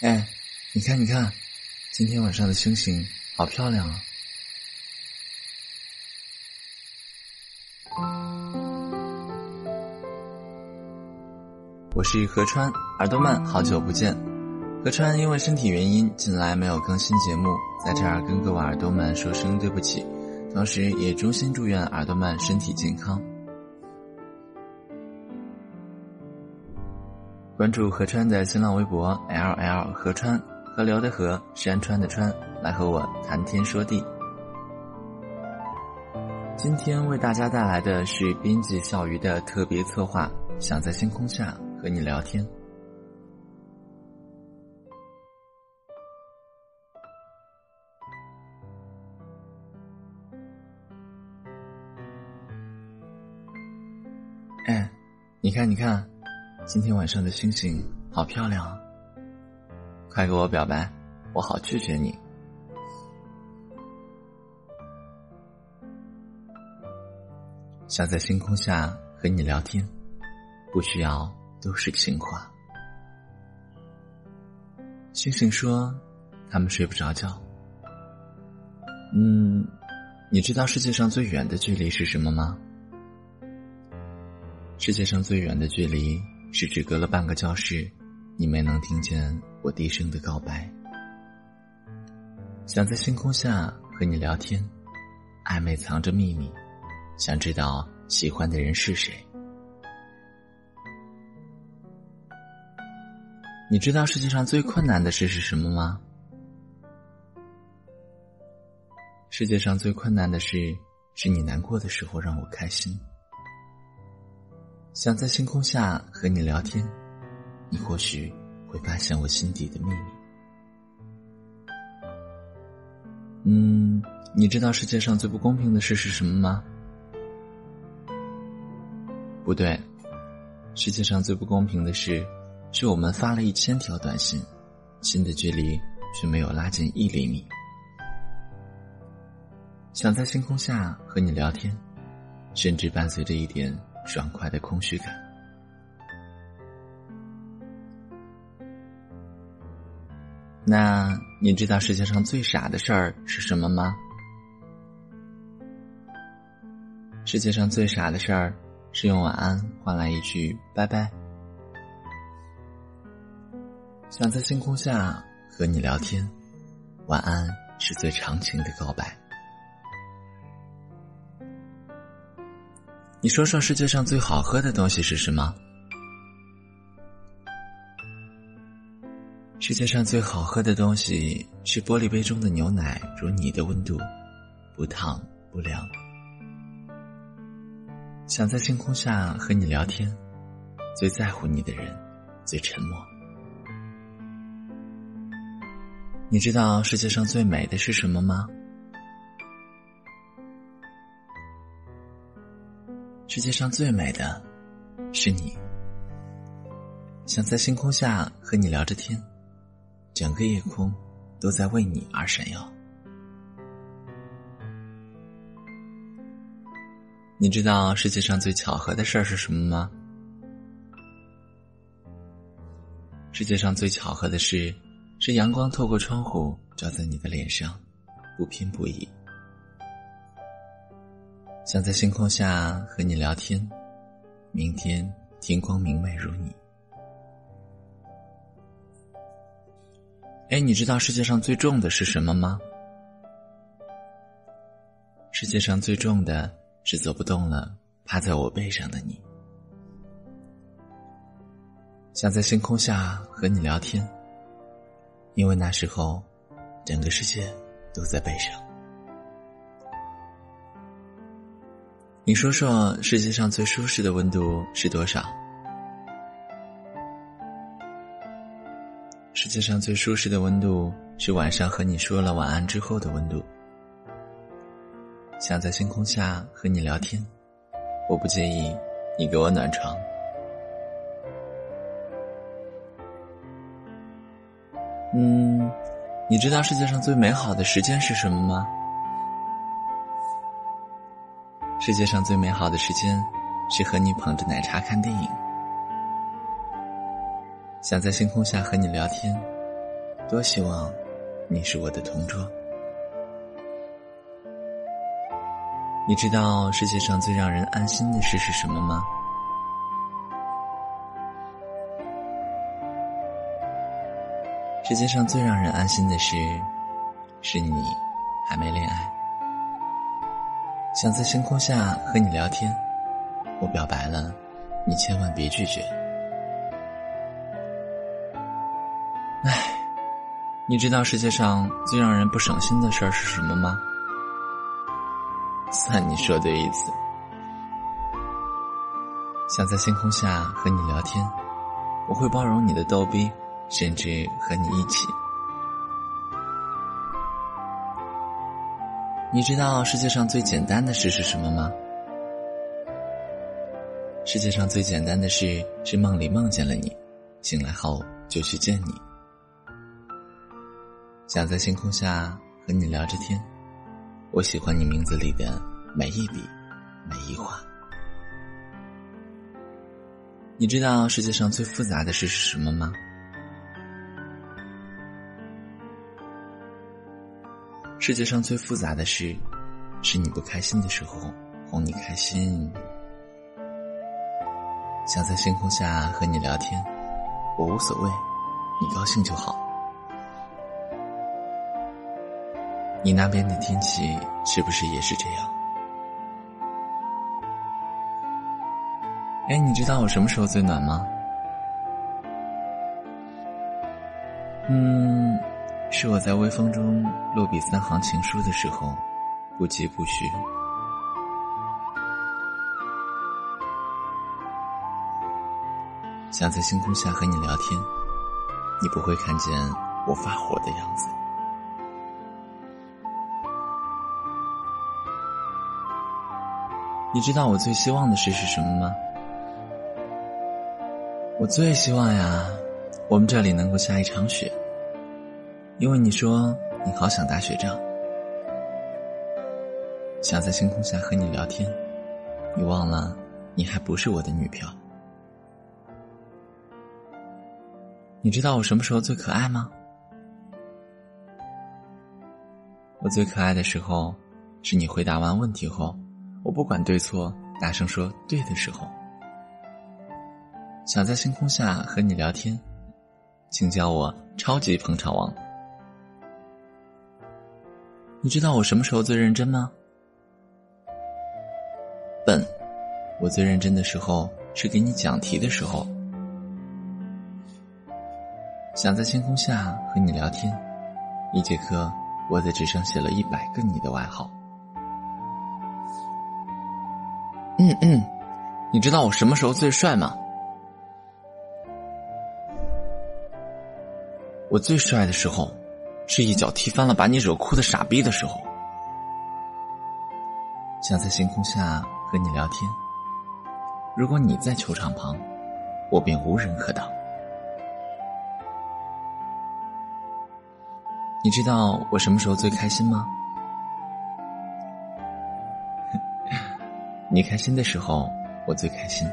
哎，你看，你看，今天晚上的星星好漂亮啊！我是何川，耳朵们好久不见。何川因为身体原因，近来没有更新节目，在这儿跟各位耳朵们说声对不起，同时也衷心祝愿耳朵们身体健康。关注何川的新浪微博 L L 何川，河流的河，山川的川，来和我谈天说地。今天为大家带来的是编辑笑鱼的特别策划，想在星空下和你聊天。哎，你看，你看，今天晚上的星星好漂亮！快给我表白，我好拒绝你。想在星空下和你聊天，不需要都是情话。星星说，他们睡不着觉。嗯，你知道世界上最远的距离是什么吗？世界上最远的距离是只隔了半个教室，你没能听见我低声的告白。想在星空下和你聊天，暧昧藏着秘密，想知道喜欢的人是谁。你知道世界上最困难的事是什么吗？世界上最困难的事，是你难过的时候让我开心。想在星空下和你聊天，你或许会发现我心底的秘密。嗯，你知道世界上最不公平的事是什么吗？不对，世界上最不公平的事，是我们发了一千条短信，心的距离却没有拉近一厘米。想在星空下和你聊天，甚至伴随着一点。爽快的空虚感。那你知道世界上最傻的事儿是什么吗？世界上最傻的事儿是用晚安换来一句拜拜。想在星空下和你聊天，晚安是最长情的告白。你说说世界上最好喝的东西是什么？世界上最好喝的东西是玻璃杯中的牛奶，如你的温度，不烫不凉。想在星空下和你聊天，最在乎你的人，最沉默。你知道世界上最美的是什么吗？世界上最美的，是你。想在星空下和你聊着天，整个夜空都在为你而闪耀。你知道世界上最巧合的事儿是什么吗？世界上最巧合的事，是阳光透过窗户照在你的脸上，不偏不倚。想在星空下和你聊天，明天天光明媚如你。哎，你知道世界上最重的是什么吗？世界上最重的是走不动了，趴在我背上的你。想在星空下和你聊天，因为那时候，整个世界都在背上。你说说，世界上最舒适的温度是多少？世界上最舒适的温度是晚上和你说了晚安之后的温度。想在星空下和你聊天，我不介意你给我暖床。嗯，你知道世界上最美好的时间是什么吗？世界上最美好的时间，是和你捧着奶茶看电影。想在星空下和你聊天，多希望你是我的同桌。你知道世界上最让人安心的事是什么吗？世界上最让人安心的事，是你还没恋爱。想在星空下和你聊天，我表白了，你千万别拒绝。唉，你知道世界上最让人不省心的事儿是什么吗？算你说对一次。想在星空下和你聊天，我会包容你的逗逼，甚至和你一起。你知道世界上最简单的事是什么吗？世界上最简单的事是梦里梦见了你，醒来后就去见你。想在星空下和你聊着天。我喜欢你名字里的每一笔，每一画。你知道世界上最复杂的事是什么吗？世界上最复杂的事，是你不开心的时候哄你开心。想在星空下和你聊天，我无所谓，你高兴就好。你那边的天气是不是也是这样？哎，你知道我什么时候最暖吗？嗯，是我在微风中落笔三行情书的时候，不疾不徐。想在星空下和你聊天，你不会看见我发火的样子。你知道我最希望的事是什么吗？我最希望呀，我们这里能够下一场雪。因为你说你好想打雪仗，想在星空下和你聊天，你忘了你还不是我的女票。你知道我什么时候最可爱吗？我最可爱的时候，是你回答完问题后。我不管对错，大声说对的时候，想在星空下和你聊天，请叫我超级捧场王。你知道我什么时候最认真吗？笨，我最认真的时候是给你讲题的时候。想在星空下和你聊天，一节课我在纸上写了一百个你的外号。嗯嗯，你知道我什么时候最帅吗？我最帅的时候，是一脚踢翻了把你惹哭的傻逼的时候。想在星空下和你聊天，如果你在球场旁，我便无人可挡。你知道我什么时候最开心吗？你开心的时候，我最开心。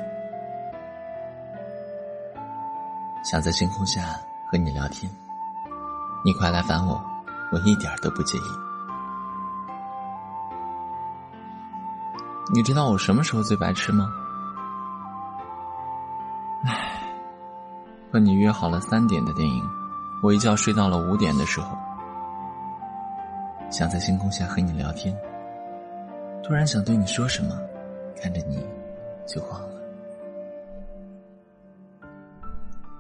想在星空下和你聊天，你快来烦我，我一点都不介意。你知道我什么时候最白痴吗？唉，和你约好了三点的电影，我一觉睡到了五点的时候。想在星空下和你聊天，突然想对你说什么。看着你，就忘了。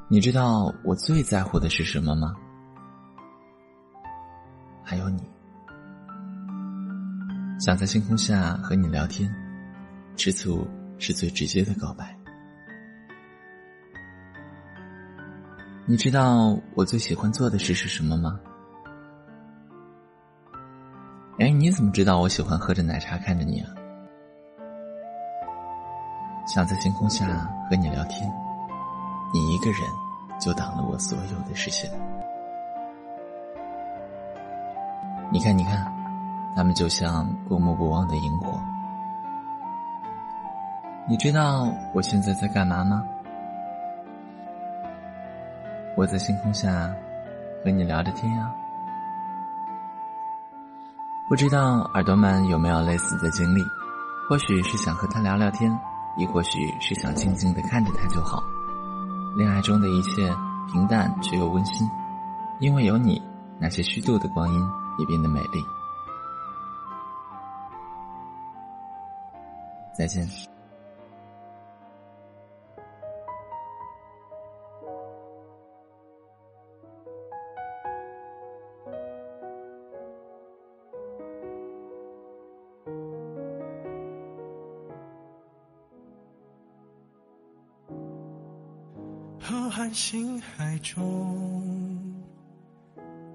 你知道我最在乎的是什么吗？还有你，想在星空下和你聊天，吃醋是最直接的告白。你知道我最喜欢做的事是什么吗？哎，你怎么知道我喜欢喝着奶茶看着你啊？想在星空下和你聊天，你一个人就挡了我所有的视线。你看，你看，他们就像过目不忘的萤火。你知道我现在在干嘛吗？我在星空下和你聊着天啊。不知道耳朵们有没有类似的经历？或许是想和他聊聊天，亦或许是想静静的看着他就好。恋爱中的一切平淡却又温馨，因为有你，那些虚度的光阴也变得美丽。再见。浩瀚星海中，